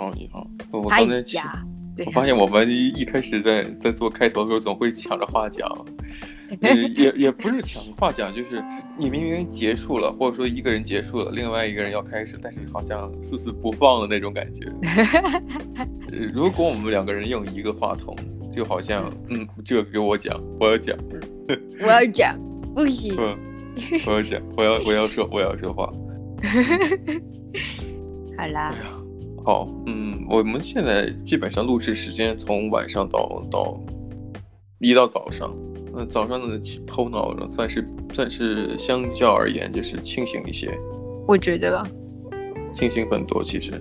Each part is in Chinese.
好，你好。我刚才我发现我们一一开始在在做开头的时候，总会抢着话讲。也也也不是抢话讲，就是你明明结束了，或者说一个人结束了，另外一个人要开始，但是好像死死不放的那种感觉。如果我们两个人用一个话筒，就好像 嗯，这个给我讲，我要讲，我要讲，不行，我要讲，我要我要说我要说话。好啦，好，嗯，我们现在基本上录制时间从晚上到到一到早上。嗯，早上的头脑算是算是相较而言就是清醒一些，我觉得啦，清醒很多其实，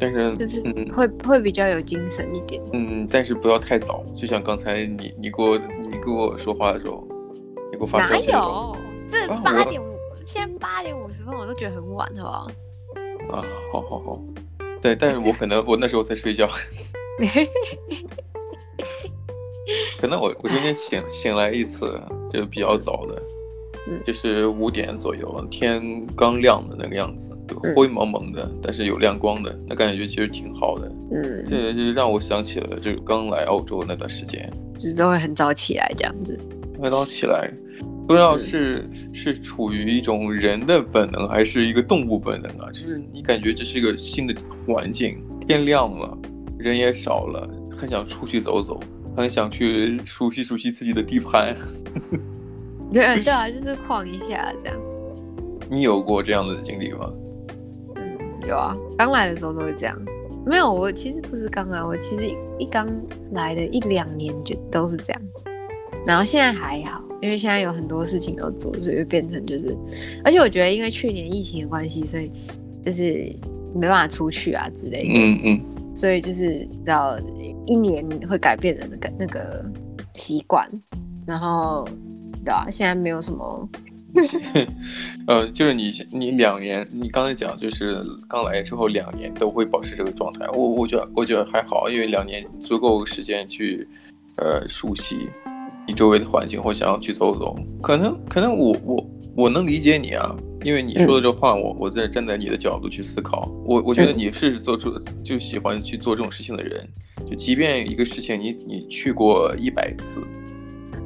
但是就是嗯会会比较有精神一点，嗯，但是不要太早，就像刚才你你给我你跟我说话的时候，你给我发消息，哪有？这八点五，啊，现在八点五十分我都觉得很晚，好不好？啊，好好好，对，但是我 可能我那时候在睡觉。可能我我今天醒醒来一次就比较早的，嗯，就是五点左右，天刚亮的那个样子，就灰蒙蒙的，但是有亮光的，那感觉其实挺好的，嗯，这就让我想起了就是刚来澳洲那段时间，就是都会很早起来这样子，很早起来，不知道是是处于一种人的本能还是一个动物本能啊，就是你感觉这是一个新的环境，天亮了，人也少了，很想出去走走。很想去熟悉熟悉自己的地盘，对对啊，就是晃一下这样。你有过这样的经历吗？嗯，有啊，刚来的时候都会这样。没有，我其实不是刚来，我其实一刚来的一两年就都是这样子。然后现在还好，因为现在有很多事情要做，所以就变成就是，而且我觉得因为去年疫情的关系，所以就是没办法出去啊之类的。嗯嗯。所以就是到。一年会改变人的那个那个习惯，然后对啊，现在没有什么，呃，就是你你两年，你刚才讲就是刚来之后两年都会保持这个状态，我我觉得我觉得还好，因为两年足够时间去呃熟悉你周围的环境，或想要去走走，可能可能我我我能理解你啊。因为你说的这话，我我在站在你的角度去思考，我我觉得你是做出就喜欢去做这种事情的人，就即便一个事情你你去过一百次，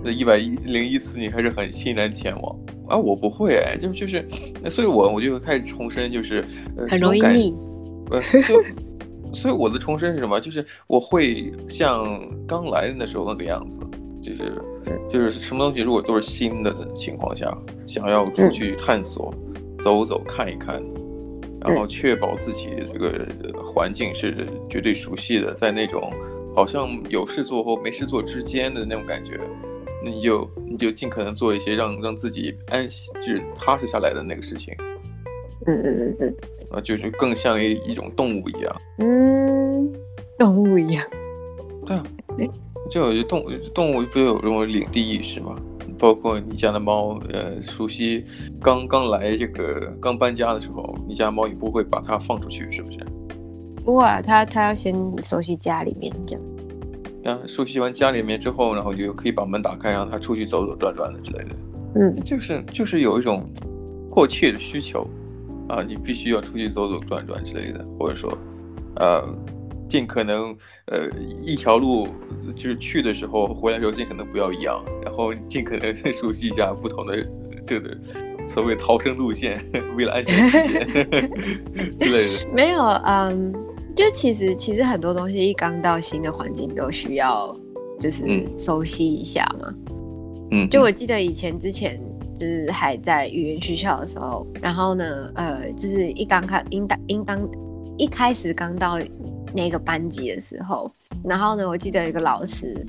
那一百零一次你还是很欣然前往啊，我不会哎，就就是，所以我我就开始重申，就是很容易腻，呃，就 所以我的重申是什么？就是我会像刚来的那时候那个样子。就是就是什么东西，如果都是新的的情况下，想要出去探索、嗯、走走看一看，然后确保自己这个环境是绝对熟悉的，在那种好像有事做或没事做之间的那种感觉，那你就你就尽可能做一些让让自己安心、就是踏实下来的那个事情。嗯嗯嗯嗯，啊，就是更像一一种动物一样。嗯，动物一样。对啊。就有动动物不有这种领地意识吗？包括你家的猫，呃，熟悉刚刚来这个刚搬家的时候，你家猫也不会把它放出去，是不是？不会啊，它它要先熟悉家里面这样。啊，熟悉完家里面之后，然后就可以把门打开，让它出去走走转转的之类的。嗯，就是就是有一种迫切的需求啊，你必须要出去走走转转之类的，或者说，呃。尽可能，呃，一条路就是去的时候，回来的时候尽可能不要一样，然后尽可能 熟悉一下不同的这个所谓逃生路线，为了安全 之类的。没有，嗯，就其实其实很多东西一刚到新的环境都需要就是熟悉一下嘛。嗯，就我记得以前之前就是还在语言学校的时候，然后呢，呃，就是一刚开，应当应当一开始刚到。那个班级的时候，然后呢，我记得有一个老师，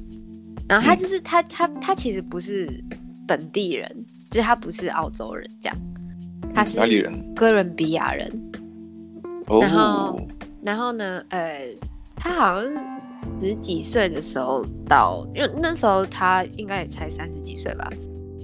然后他就是、嗯、他他他其实不是本地人，就是他不是澳洲人，这样，他是哪里人哥伦比亚人。然后、哦、然后呢，呃，他好像十几岁的时候到，因为那时候他应该也才三十几岁吧，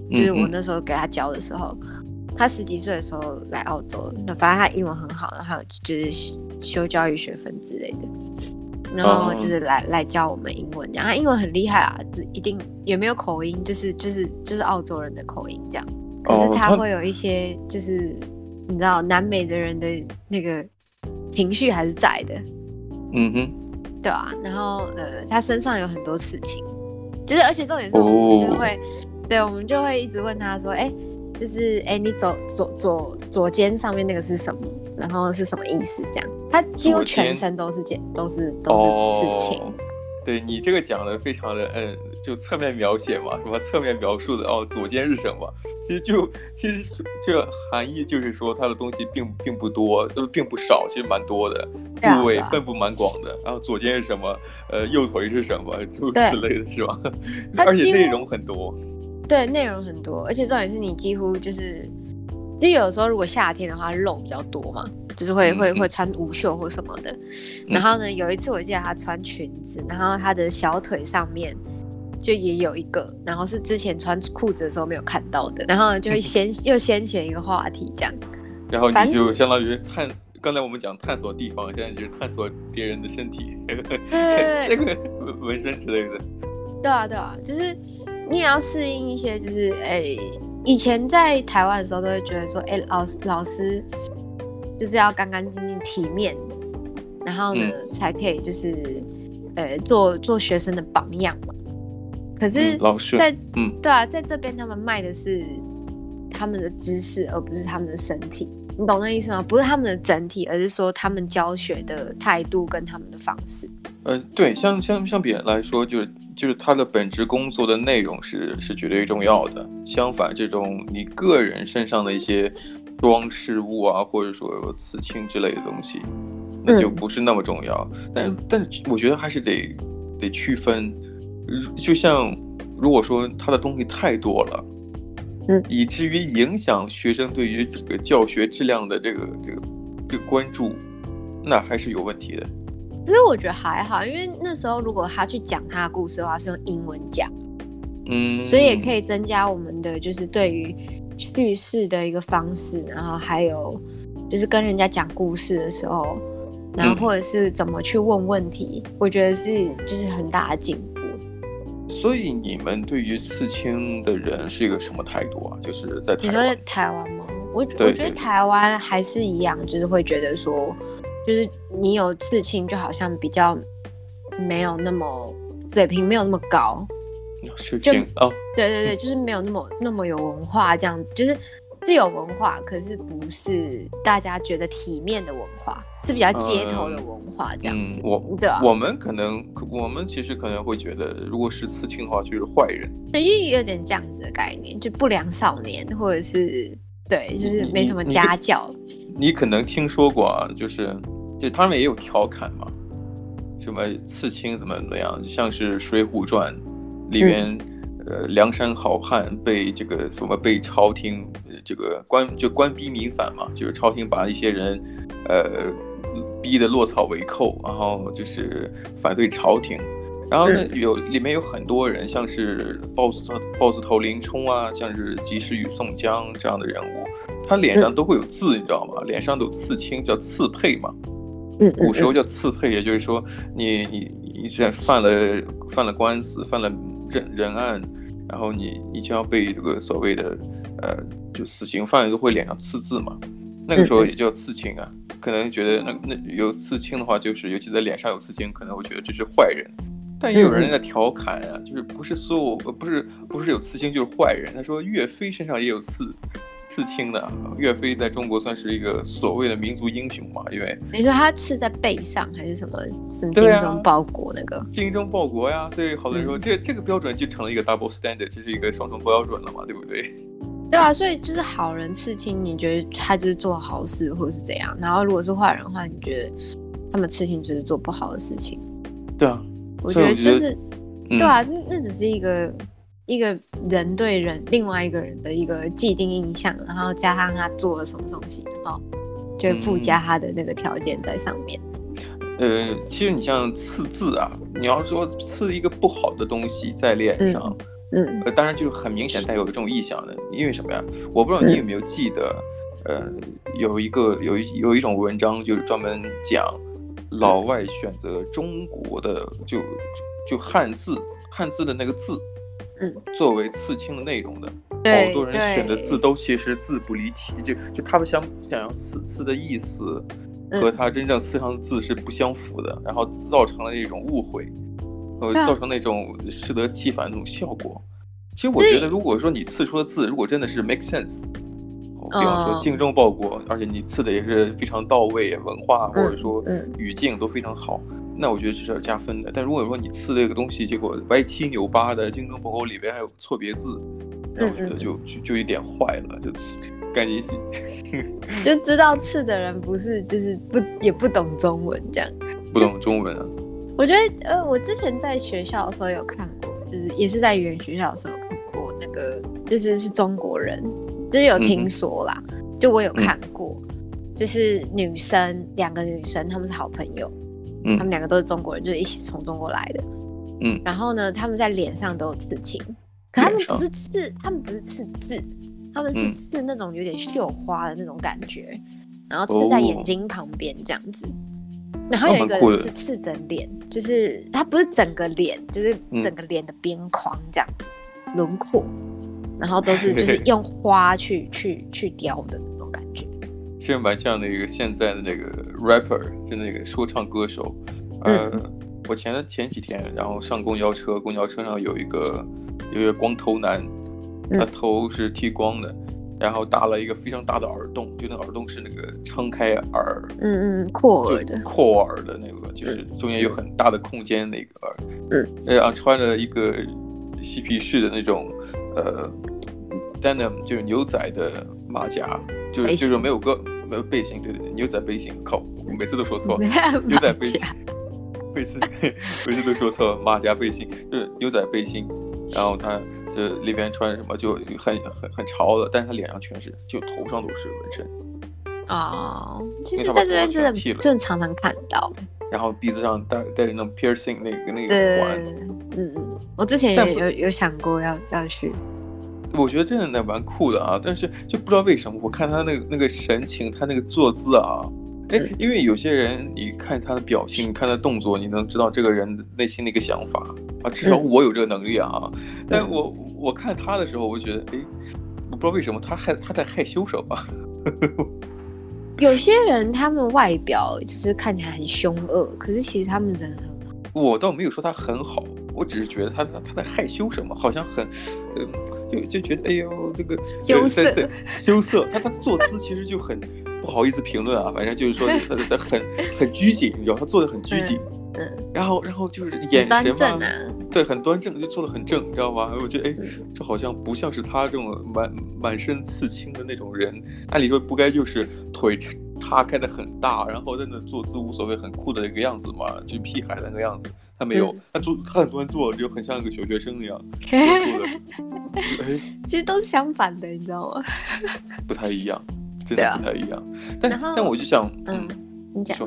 就是我那时候给他教的时候，嗯嗯他十几岁的时候来澳洲，那反正他英文很好，然后就是。修教育学分之类的，然后就是来、oh. 来教我们英文，这样他英文很厉害啊，就一定也没有口音，就是就是就是澳洲人的口音这样，可是他会有一些就是、oh. 你知道南美的人的那个情绪还是在的，嗯哼，对啊，然后呃，他身上有很多事情，就是而且重点是我们就会，哦、对，我们就会一直问他说，哎，就是哎，你左左左左肩上面那个是什么？然后是什么意思？这样，他几乎全身都是剑，都是都是刺青。哦对你这个讲的非常的嗯，就侧面描写嘛，什么侧面描述的哦，左肩是什么？其实就其实这含义就是说它的东西并并不多，都并不少，其实蛮多的，部位分布蛮广的。然后左肩是什么？呃，右腿是什么？诸如此类的是吧？而且内容很多。对，内容很多，而且重点是你几乎就是。就有时候，如果夏天的话，肉比较多嘛，就是会会会穿无袖或什么的。然后呢，有一次我记得他穿裙子，然后他的小腿上面就也有一个，然后是之前穿裤子的时候没有看到的。然后就会掀 又掀起一个话题这样。然后你就相当于探，刚才我们讲探索地方，现在就是探索别人的身体，这个纹身之类的。对啊对啊，就是你也要适应一些，就是哎。以前在台湾的时候，都会觉得说，哎、欸，老师老师就是要干干净净、体面，然后呢，嗯、才可以就是，呃，做做学生的榜样嘛。可是在，嗯，对啊，在这边他们卖的是他们的知识，而不是他们的身体。你懂那意思吗？不是他们的整体，而是说他们教学的态度跟他们的方式。呃，对，像像像别人来说，就是就是他的本职工作的内容是是绝对重要的。相反，这种你个人身上的一些装饰物啊，或者说有刺青之类的东西，那就不是那么重要。嗯、但但我觉得还是得得区分。就像如果说他的东西太多了。嗯，以至于影响学生对于这个教学质量的这个这个这个关注，那还是有问题的。其实我觉得还好，因为那时候如果他去讲他的故事的话，是用英文讲，嗯，所以也可以增加我们的就是对于叙事的一个方式，然后还有就是跟人家讲故事的时候，然后或者是怎么去问问题，嗯，我觉得是就是很大的进步。所以你们对于刺青的人是一个什么态度啊？就是在台湾，你说在台湾吗？我我觉得台湾还是一样，就是会觉得说，就是你有刺青就好像比较没有那么水平，没有那么高，水平哦，对对对，就是没有那么那么有文化这样子，就是。是有文化，可是不是大家觉得体面的文化，是比较街头的文化这样子。嗯嗯、我对啊，我们可能，我们其实可能会觉得，如果是刺青的话，就是坏人。对，因为有点这样子的概念，就不良少年，或者是对，就是没什么家教。你，可能听说过啊，就是就他们也有调侃嘛，什么刺青怎么怎么样，就像是《水浒传》里面。嗯呃，梁山好汉被这个什么被朝廷这个官就官逼民反嘛，就是朝廷把一些人，呃，逼得落草为寇，然后就是反对朝廷。然后呢，有里面有很多人，像是豹子头豹子头林冲啊，像是及时雨宋江这样的人物，他脸上都会有字，你知道吗？脸上都有刺青，叫刺配嘛。古时候叫刺配，也就是说你你你在犯了犯了官司，犯了。人人案，然后你你就要被这个所谓的呃，就死刑犯都会脸上刺字嘛，那个时候也叫刺青啊。可能觉得那那有刺青的话，就是尤其在脸上有刺青，可能会觉得这是坏人。但也有人在调侃啊，就是不是所有不是不是有刺青就是坏人。他说岳飞身上也有刺。刺青的岳飞在中国算是一个所谓的民族英雄嘛？因为你说他刺在背上还是什么什么精忠报国那个精忠报国呀？所以好多人说、嗯、这这个标准就成了一个 double standard，这是一个双重标准了嘛？对不对？对啊，所以就是好人刺青，你觉得他就是做好事或者是怎样？然后如果是坏人的话，你觉得他们刺青就是做不好的事情？对啊，我觉得就是对啊，那那只是一个。一个人对人，另外一个人的一个既定印象，然后加上他做了什么东西，然后就附加他的那个条件在上面。嗯、呃，其实你像刺字啊，你要说刺一个不好的东西在脸上，嗯，嗯。呃，当然就是很明显带有这种意向的，因为什么呀？我不知道你有没有记得，嗯、呃，有一个有一有一种文章就是专门讲老外选择中国的就就汉字汉字的那个字。嗯，作为刺青的内容的，好多人选的字都其实字不离题，就就他们想想要刺刺的意思，和他真正刺上的字是不相符的，然后造成了一种误会，呃，造成那种适得其反那种效果。其实我觉得，如果说你刺出的字如果真的是 make sense，比方说精忠报国，而且你刺的也是非常到位，文化或者说语境都非常好，那我觉得这是要加分的。但如果说你刺这个东西，结果歪七扭八的，精忠报国里边还有错别字，那我觉得就就就有点坏了，就赶紧 就知道刺的人不是就是不也不懂中文这样，不懂中文啊。我觉得呃，我之前在学校的时候有看过，就是也是在语言学校的时候看过那个，就是是中国人，就是有听说啦，嗯、就我有看过，嗯、就是女生两个女生，她们是好朋友，嗯，她们两个都是中国人，就是一起从中国来的，嗯，然后呢，她们在脸上都有刺青，可她们不是刺，她们不是刺字。她们是刺那种有点绣花的那种感觉，嗯、然后刺在眼睛旁边这样子。哦、然后有一个人是刺整脸，就是他不是整个脸，就是整个脸的边框这样子，嗯、轮廓，然后都是就是 用花去去去雕的那种感觉。其实蛮像那个现在的那个 rapper，就那个说唱歌手。呃，嗯、我前前几天，然后上公交车，公交车上有一个有一个光头男。他头是剃光的，嗯、然后打了一个非常大的耳洞，就那耳洞是那个撑开耳，嗯嗯，扩耳的，扩耳的那个，就是中间有很大的空间那个耳，嗯，然后穿了一个嬉皮士的那种呃 denim，就是牛仔的马甲，就是就是没有个没有背心，对对对，牛仔背心，靠，我每次都说错，牛仔背心，每次每次都说错，马甲背心就是牛仔背心，然后他。就里边穿什么就很很很潮的，但是他脸上全是，就头上都是纹身。哦，其实在这边真的正常常看到。然后鼻子上戴戴着那种 piercing 那个那个环。嗯嗯，我之前也有有想过要要去。我觉得真的蛮酷的啊，但是就不知道为什么，我看他那个那个神情，他那个坐姿啊。哎，因为有些人，你看他的表情，看他动作，你能知道这个人内心的一个想法啊。至少我有这个能力啊。但我我看他的时候，我就觉得，哎，我不知道为什么他害他在害羞什么。有些人他们外表就是看起来很凶恶，可是其实他们人很好。我倒没有说他很好，我只是觉得他他在害羞什么，好像很，嗯，就就觉得，哎呦，这个羞涩，羞涩。他他坐姿其实就很。不好意思评论啊，反正就是说 他他很很拘谨，你知道他做的很拘谨，嗯，然后然后就是眼神嘛，对，很端正，就做的很正，你知道吗？我觉得哎，这好像不像是他这种满满身刺青的那种人，按理说不该就是腿叉开的很大，然后在那坐姿无所谓，很酷的一个样子嘛，就屁孩那个样子，他没有，他坐他很端坐，就很像一个小学生一样，其实都是相反的，你知道吗？不太一样。真的不太一样，但但我就想，嗯，你讲，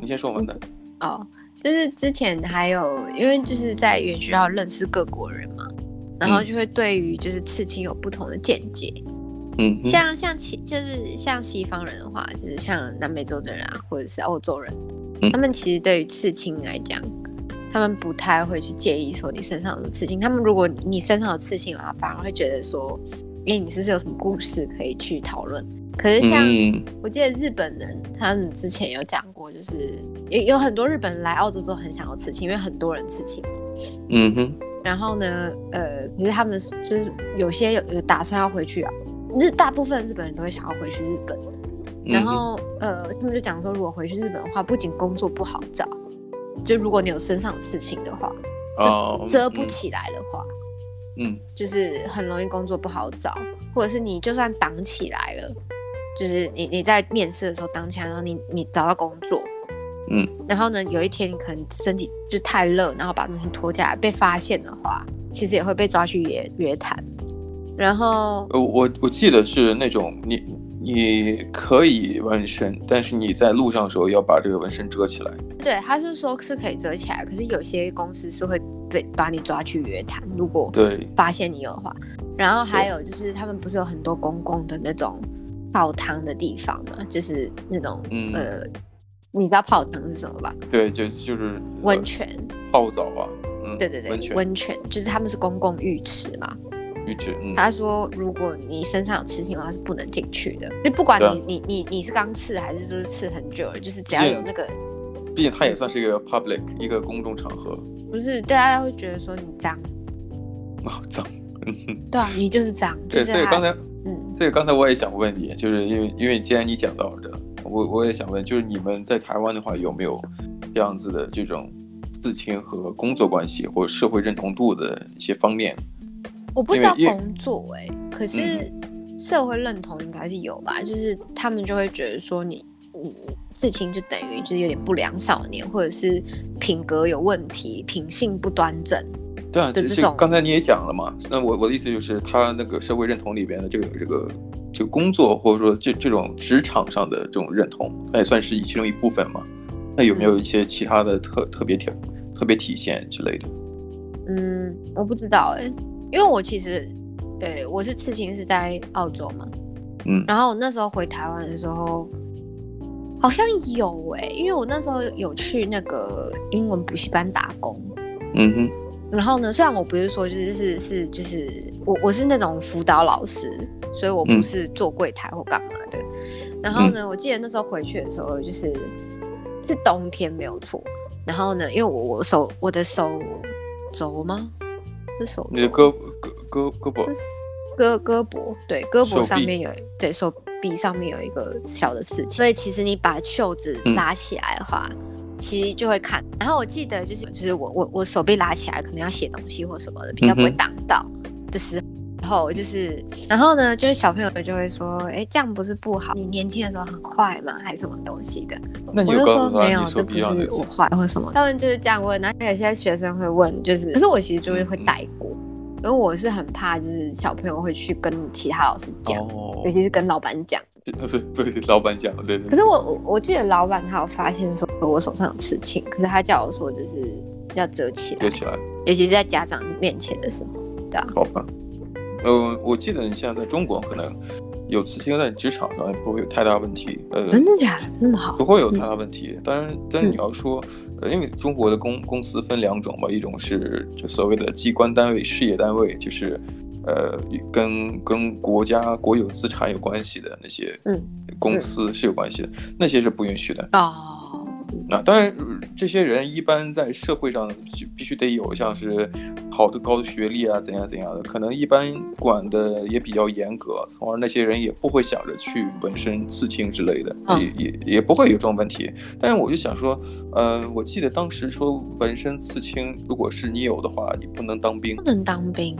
你先说完的。哦，就是之前还有，因为就是在语言学校认识各国人嘛，然后就会对于就是刺青有不同的见解。嗯，像像其就是像西方人的话，就是像南美洲的人啊，或者是欧洲人，他们其实对于刺青来讲，他们不太会去介意说你身上有刺青。他们如果你身上有刺青的话，反而会觉得说，哎，你是不是有什么故事可以去讨论？可是像我记得日本人，他们之前有讲过，就是有有很多日本人来澳洲之后很想要刺青，因为很多人刺青。嗯哼。然后呢，呃，可是他们就是有些有有打算要回去啊，日大部分日本人都会想要回去日本。然后呃，他们就讲说，如果回去日本的话，不仅工作不好找，就如果你有身上有刺青的话，就遮不起来的话，嗯，就是很容易工作不好找，或者是你就算挡起来了。就是你你在面试的时候当下，然后你你找到工作，嗯，然后呢，有一天你可能身体就太热，然后把东西脱下来被发现的话，其实也会被抓去约约谈。然后，呃，我我记得是那种你你可以纹身，但是你在路上的时候要把这个纹身遮起来。对，他是说是可以遮起来，可是有些公司是会被把你抓去约谈，如果对发现你有的话。然后还有就是他们不是有很多公共的那种。泡汤的地方嘛，就是那种、嗯、呃，你知道泡汤是什么吧？对，就就是温泉、泡澡啊。嗯，对对对，温泉。温泉就是他们是公共浴池嘛。浴池，嗯，他说如果你身上有刺青的话是不能进去的，就不管你、啊、你你你是刚刺还是就是刺很久了，就是只要有那个，毕竟它也算是一个 public 一个公众场合，不是大家会觉得说你脏，啊 脏，对啊，你就是脏，对，所以刚才，嗯，这个刚才我也想问你，就是因为因为既然你讲到的，我我也想问，就是你们在台湾的话有没有这样子的这种事情和工作关系或社会认同度的一些方面？我不知道工作哎、欸，可是社会认同应该是有吧、嗯，就是他们就会觉得说你嗯，事情就等于就是有点不良少年，或者是品格有问题、品性不端正。对啊，这种刚才你也讲了嘛，那我我的意思就是他那个社会认同里边的这个这个就工作或者说这这种职场上的这种认同，那也算是其中一部分嘛。那有没有一些其他的特、嗯、特别体特别体现之类的？嗯，我不知道哎、欸。因为我其实，对，我是刺青是在澳洲嘛，嗯，然后那时候回台湾的时候，好像有哎、欸，因为我那时候有去那个英文补习班打工，嗯哼，然后呢，虽然我不是说就是是是就是我我是那种辅导老师，所以我不是做柜台或干嘛的，嗯、然后呢，我记得那时候回去的时候就是是冬天没有错，然后呢，因为我我手我的手肘吗？手你的胳胳胳胳膊，胳胳膊对，胳膊上面有对手臂上面有一个小的刺青，所以其实你把袖子拉起来的话，嗯、其实就会看。然后我记得就是就是我我我手臂拉起来，可能要写东西或什么的，比较不会挡到的时候。嗯然后就是，然后呢，就是小朋友就会说，哎，这样不是不好？你年轻的时候很坏吗？还是什么东西的？我就说没有，这不是我坏或什么。他们就是这样问，然后有些学生会问，就是，可是我其实就是会带过，嗯，因为我是很怕，就是小朋友会去跟其他老师讲，哦，尤其是跟老板讲。对对，老板讲，对对。可是我我我记得老板他有发现说我手上有刺青，可是他叫我说就是要遮起来，遮起来，尤其是在家长面前的时候，对啊。好吧。呃，我记得你现在在中国可能有刺青，在职场上也不会有太大问题。呃，真的假的？那么好？不会有太大问题。当、嗯、然，但是你要说，呃，因为中国的公公司分两种嘛，一种是就所谓的机关单位、事业单位，就是呃跟跟国家国有资产有关系的那些公司是有关系的，嗯嗯、那些是不允许的。哦。那、啊、当然，这些人一般在社会上就必须得有像是好的高的学历啊，怎样怎样的，可能一般管的也比较严格，从而那些人也不会想着去纹身、刺青之类的，也也也不会有这种问题。但是我就想说，呃，我记得当时说纹身、刺青，如果是你有的话，你不能当兵，不能当兵，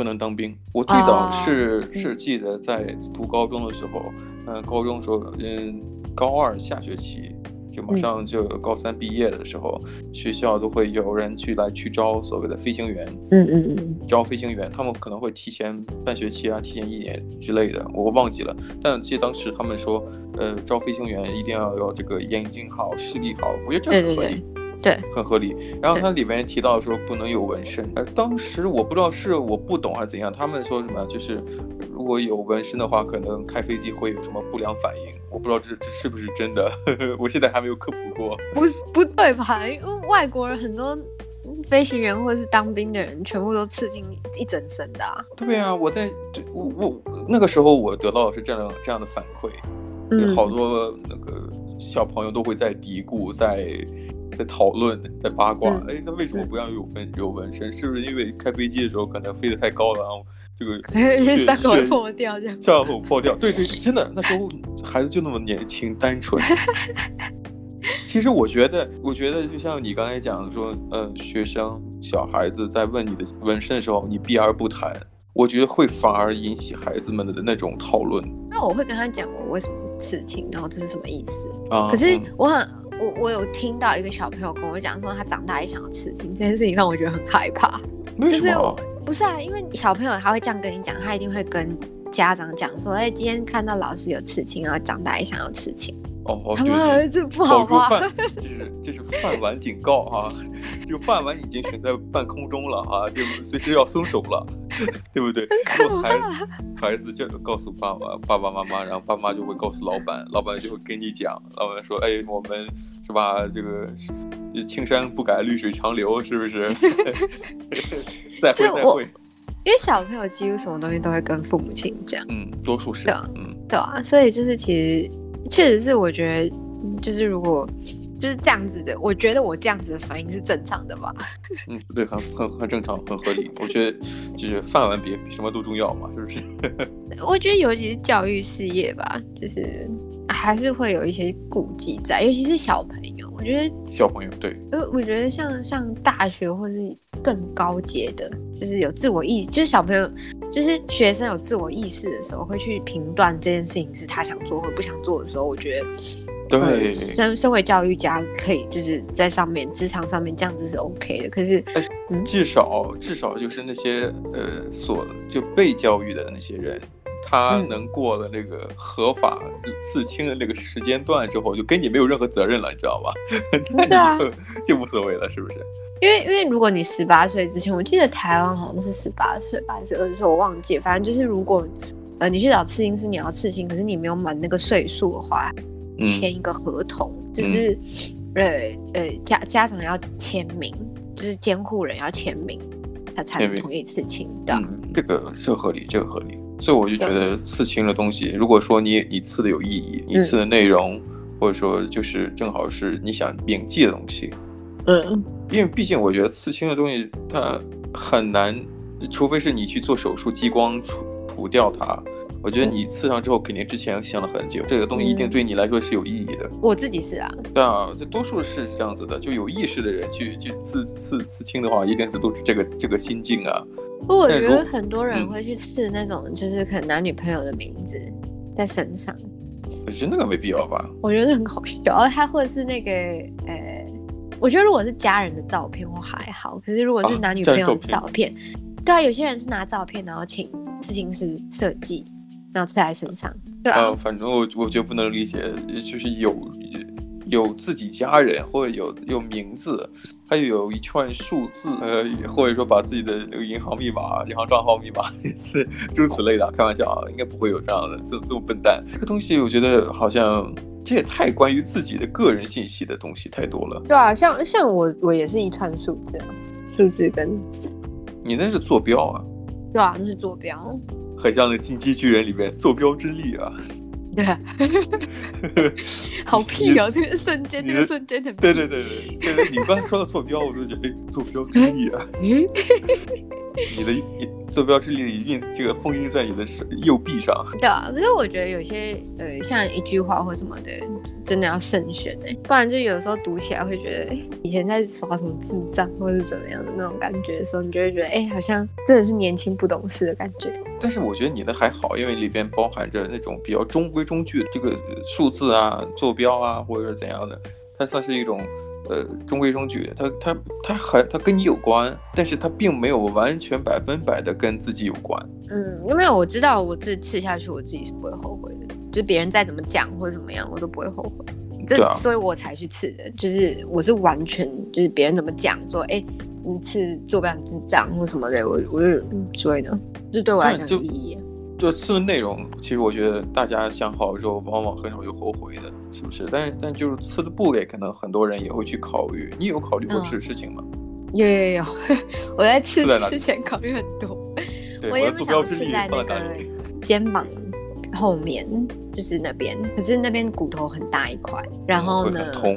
不能当兵。我最早是、oh. 是记得在读高中的时候，嗯、呃，高中时候，嗯，高二下学期。就马上就高三毕业的时候，嗯，学校都会有人去来去招所谓的飞行员。嗯嗯嗯，招飞行员，他们可能会提前半学期啊，提前一年之类的，我忘记了。但记得当时他们说，呃，招飞行员一定要有这个眼睛好，视力好，我觉得这很合理。对对对对，很合理。然后它里面提到说不能有纹身，呃，当时我不知道是我不懂还是怎样，他们说什么就是如果有纹身的话，可能开飞机会有什么不良反应，我不知道这这是不是真的，我现在还没有科普过。不不对吧？因为外国人很多飞行员或者是当兵的人，全部都刺青一整身的啊。对啊，我在我我那个时候我得到的是这样这样的反馈，嗯，好多那个小朋友都会在嘀咕在。在讨论，在八卦，哎、嗯，他为什么不让有纹有纹身？是不是因为开飞机的时候可能飞得太高了，然后这个伤口破掉这样？伤口破掉，对对，真的，那时候孩子就那么年轻单纯。其实我觉得，我觉得就像你刚才讲的说，呃，学生小孩子在问你的纹身的时候，你避而不谈，我觉得会反而引起孩子们的那种讨论。那我会跟他讲我为什么刺青，然后这是什么意思啊？可是我很。嗯我我有听到一个小朋友跟我讲说，他长大也想要刺青，这件事情让我觉得很害怕。就是我不是啊，因为小朋友他会这样跟你讲，他一定会跟家长讲说，哎，今天看到老师有刺青，然后长大也想要刺青。哦，他们儿子不好吧？这是这是饭碗警告啊！就饭碗已经悬在半空中了啊，就随时要松手了，对不对？然后孩孩子就告诉爸爸爸爸妈妈，然后爸妈就会告诉老板，老板就会跟你讲，老板说：“哎，我们是吧？这个青山不改，绿水长流，是不是？” 再会再会。因为小朋友几乎什么东西都会跟父母亲讲，嗯，多数是，嗯，对啊，所以就是其实确实是我觉得，就是如果就是这样子的，我觉得我这样子的反应是正常的吧？嗯，对，很很很正常，很合理。我觉得就是饭碗比比什么都重要嘛，是不是？我觉得尤其是教育事业吧，就是还是会有一些顾忌在，尤其是小朋友。我觉得小朋友对，呃，我觉得像像大学或是更高阶的，就是有自我意，就是小朋友，就是学生有自我意识的时候，会去评断这件事情是他想做或不想做的时候，我觉得，对，呃、身身为教育家，可以就是在上面职场上面这样子是 OK 的。可是，至少至少就是那些呃所就被教育的那些人。他能过了那个合法刺青的那个时间段之后，就跟你没有任何责任了，你知道吧？那你就、啊、就无所谓了，是不是？因为因为如果你十八岁之前，我记得台湾好像是十八岁吧，还是二十岁，我忘记。反正就是如果呃你去找刺青师，你要刺青，可是你没有满那个岁数的话，签一个合同，嗯、就是、嗯、呃呃家家长要签名，就是监护人要签名，他才能同意刺青。的、嗯，这个这个合理，这个合理。所以我就觉得刺青的东西，如果说你你刺的有意义，你刺的内容、嗯，或者说就是正好是你想铭记的东西，嗯，因为毕竟我觉得刺青的东西它很难，除非是你去做手术激光除除掉它。我觉得你刺上之后，肯定之前想了很久，这个东西一定对你来说是有意义的。嗯、我自己是啊，对啊，这多数是这样子的，就有意识的人去去刺刺刺青的话，一定是都是这个这个心境啊。不过我觉得很多人会去刺那种，就是可能男女朋友的名字在身上。我觉得那个没必要吧。我觉得很好笑，他或者是那个，呃，我觉得如果是家人的照片我还好，可是如果是男女朋友的照片，对啊，有些人是拿照片然后请刺青师设计，然后刺在身上。对啊，啊反正我我觉得不能理解，就是有。有自己家人，或者有有名字，还有有一串数字，呃，或者说把自己的那个银行密码、银行账号密码，是诸如此类的。开玩笑啊，应该不会有这样的，这这么笨蛋。这个东西我觉得好像这也太关于自己的个人信息的东西太多了。对啊，像像我我也是一串数字啊，数字跟你那是坐标啊？对啊，那是坐标，很像那《进击巨人》里面坐标之力啊。对啊，好屁哦！这个瞬间，那个瞬间很屁。对对对对，对你刚才说到坐标，我就觉得 哎，坐标之力啊！你的坐标之力印这个封印在你的右臂上。对啊，可是我觉得有些呃，像一句话或什么的，真的要慎选哎，不然就有时候读起来会觉得，以前在耍什么智障或者怎么样的那种感觉的时候，你就会觉得，哎，好像真的是年轻不懂事的感觉。但是我觉得你的还好，因为里边包含着那种比较中规中矩的这个数字啊、坐标啊，或者是怎样的，它算是一种呃中规中矩。它它它还它跟你有关，但是它并没有完全百分百的跟自己有关。嗯，因为我知道我自己刺下去，我自己是不会后悔的。就别人再怎么讲或者怎么样，我都不会后悔。这、啊、所以我才去刺的，就是我是完全就是别人怎么讲说，哎，你刺坐标智障或什么的，我我就嗯，所以呢。这对我来讲有意义。就刺的内容，其实我觉得大家想好之后，往往很少有后悔的，是不是？但是，但就是刺的部位，可能很多人也会去考虑。你有考虑过这个事情吗？有有有，我在刺之前考虑很多。我也不想刺在那个肩膀后面，就是那边。可是那边骨头很大一块，然后呢？痛。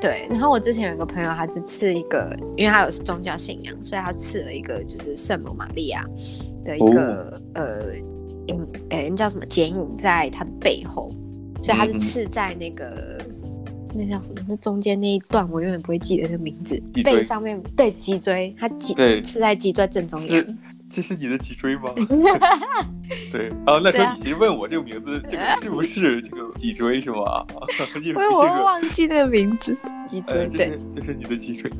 对，然后我之前有个朋友，他是刺一个，因为他有宗教信仰，所以他刺了一个就是圣母玛利亚。的一个、哦、呃，影，哎，那叫什么剪影在他的背后，所以他是刺在那个、嗯、那叫什么？那中间那一段我永远不会记得这个名字。背上面对脊椎，他脊刺在脊椎正中央。这是你的脊椎吗？对啊，那时候你其实问我这个名字，这个是不是这个脊椎是吗？因为我会忘记那个名字，脊椎、呃、对，这是你的脊椎。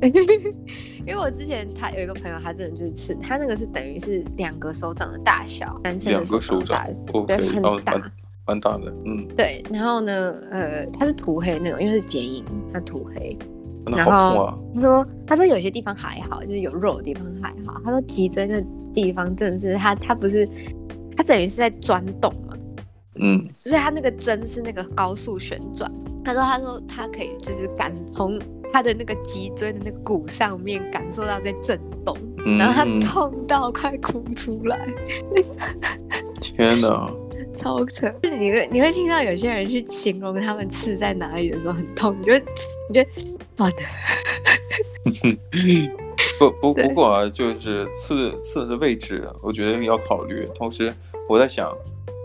因为我之前他有一个朋友，他真的就是吃，他那个是等于是两个手掌的大小，男生的手掌对很大，蛮大的，嗯，对。然后呢，呃，他是涂黑那种，因为是剪影，他涂黑。然后、啊、他说，他说有些地方还好，就是有肉的地方还好。他说脊椎那地方真的是他，他不是，他等于是在钻洞嘛，嗯，所以他那个针是那个高速旋转。他说，他说他可以就是感从。他的那个脊椎的那个骨上面感受到在震动，然后他痛到快哭出来。天哪！超扯！你会你会听到有些人去形容他们刺在哪里的时候很痛，你就你就算了。不不不过啊，就是刺刺的位置，我觉得要考虑。同时，我在想，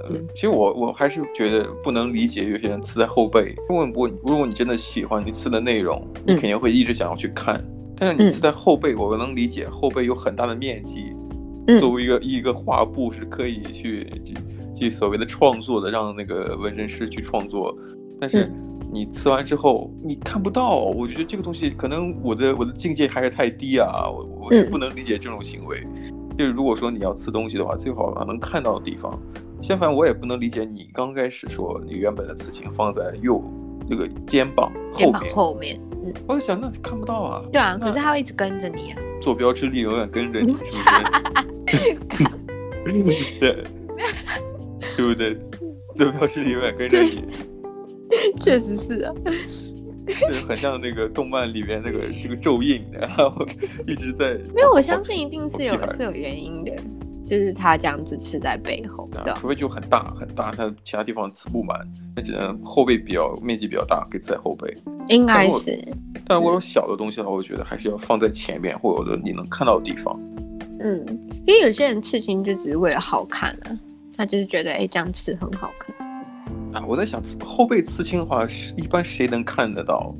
呃，其实我我还是觉得不能理解有些人刺在后背。如果我如果你真的喜欢你刺的内容，你肯定会一直想要去看。但是你刺在后背，我能理解，后背有很大的面积，作为一个一个画布是可以去。所谓的创作的，让那个纹身师去创作，但是你刺完之后你看不到，我觉得这个东西可能我的我的境界还是太低啊，我我是不能理解这种行为。就是如果说你要刺东西的话，最好能看到的地方。相反，我也不能理解你刚开始说你原本的刺青放在右那个肩膀后面后面，嗯，我就想那看不到啊。对啊，可是他会一直跟着你啊。坐标之力永远跟着你，是不是？对。对不对？坐标之力永远跟着你，确实是啊，就是很像那个动漫里面那个这个咒印，然后一直在。没有，我相信一定是有是有原因的，就是他这样子刺在背后，对，除非就很大很大，他其他地方刺不满，那只能后背比较面积比较大，可以刺在后背。应该是，但如果有小的东西的话，我觉得还是要放在前面或者你能看到的地方。嗯，因为有些人刺青就只是为了好看啊。他就是觉得，哎、欸，这样刺很好看啊！我在想，后背刺青的话，一般谁能看得到？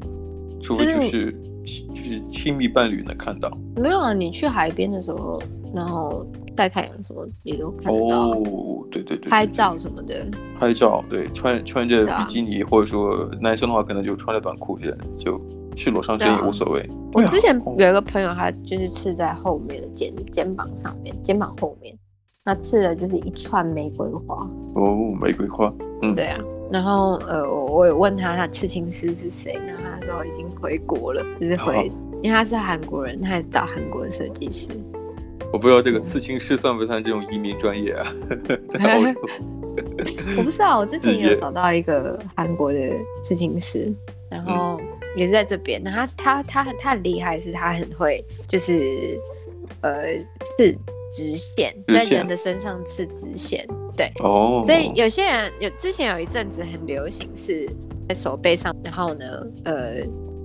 除非就是、嗯、就是亲密伴侣能看到。没有啊，你去海边的时候，然后晒太阳什么你都看得到。哦，对对对，对，拍照什么的。拍照，对，穿穿着比基尼，啊、或者说男生的话，可能就穿着短裤这样，就去裸上身也无所谓。啊、我之前有一个朋友，他就是刺在后面的肩肩膀上面，肩膀后面。他刺的就是一串玫瑰花哦，玫瑰花，嗯，对啊。然后呃，我有问他，他刺青师是谁？然后他说已经回国了，就是回，哦、因为他是韩国人，他也找韩国的设计师。我不知道这个刺青师算不算这种移民专业啊？我不知道，我之前有找到一个韩国的刺青师，然后也是在这边。他他他很他很厉害，是他很会就是呃刺。直线在人的身上是直线，对，哦，所以有些人有之前有一阵子很流行是在手背上，然后呢，呃，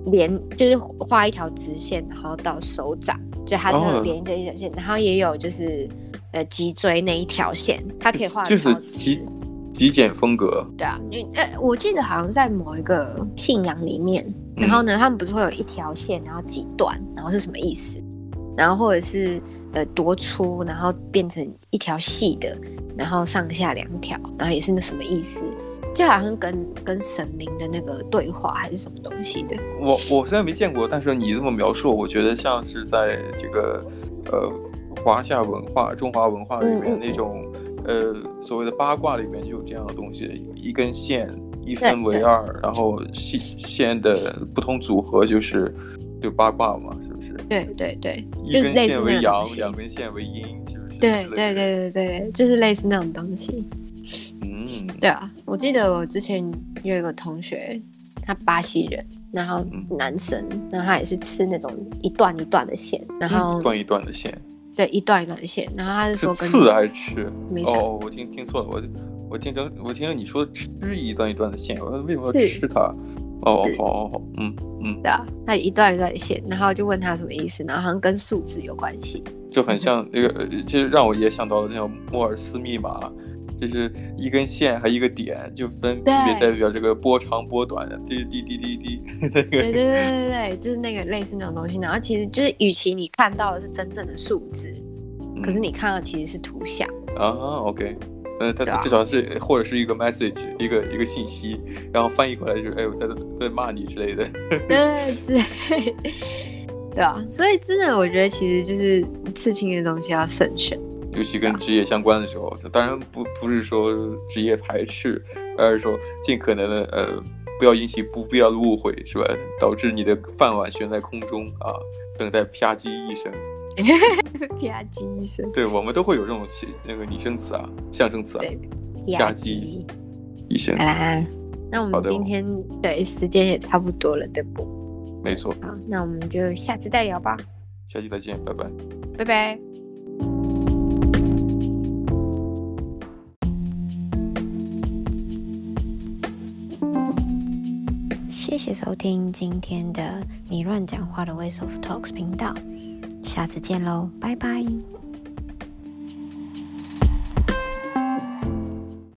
连就是画一条直线，然后到手掌，就它那连着一条线，哦、然后也有就是呃脊椎那一条线，它可以画就是，极极简风格，对啊，因为呃，我记得好像在某一个信仰里面，然后呢，嗯、他们不是会有一条线，然后几段，然后是什么意思？然后或者是呃多粗，然后变成一条细的，然后上下两条，然后也是那什么意思？就好像跟跟神明的那个对话还是什么东西的。我我虽然没见过，但是你这么描述，我觉得像是在这个呃华夏文化、中华文化里面那种嗯嗯呃所谓的八卦里面就有这样的东西，一根线一分为二，然后细线的不同组合就是就八卦嘛。对对对，一根线为阳，两根线为阴，是不是？对对对对对，就是类似那种东西。嗯，对啊，我记得我之前有一个同学，他巴西人，然后男生，嗯、然后他也是吃那种一段一段的线，然后一段一段的线，对，一段一段的线，然后他是说跟刺还是吃？没哦，我听听错了，我我听成我听成你说吃一段一段的线，我说为什么要吃它？哦，好好好，嗯嗯，对啊，他一段一段线，然后就问他什么意思，然后好像跟数字有关系，就很像那个，其实让我也想到了叫摩尔斯密码，就是一根线和一个点，就分别代表这个波长波短的，滴滴滴滴滴，对对对对对对，就是那个类似那种东西，然后其实就是，与其你看到的是真正的数字，可是你看到其实是图像。啊，OK。呃，它至少是或者是一个 message，一个一个信息，然后翻译过来就是，哎，我在在骂你之类的。对，对，对啊，所以真的，我觉得其实就是刺青的东西要慎选，尤其跟职业相关的时候，当然不不是说职业排斥，而是说尽可能的呃，不要引起不必要的误会，是吧？导致你的饭碗悬在空中啊，等待啪叽一声。啪叽一声。对，我们都会有这种那个拟声词啊，象声词啊，啪叽一声。好啦，那我们今天对时间也差不多了，对不？没错。好，那我们就下次再聊吧。下期再见，拜拜。拜拜。谢谢收听今天的你乱讲话的 Ways of Talks 频道。下次见喽拜拜。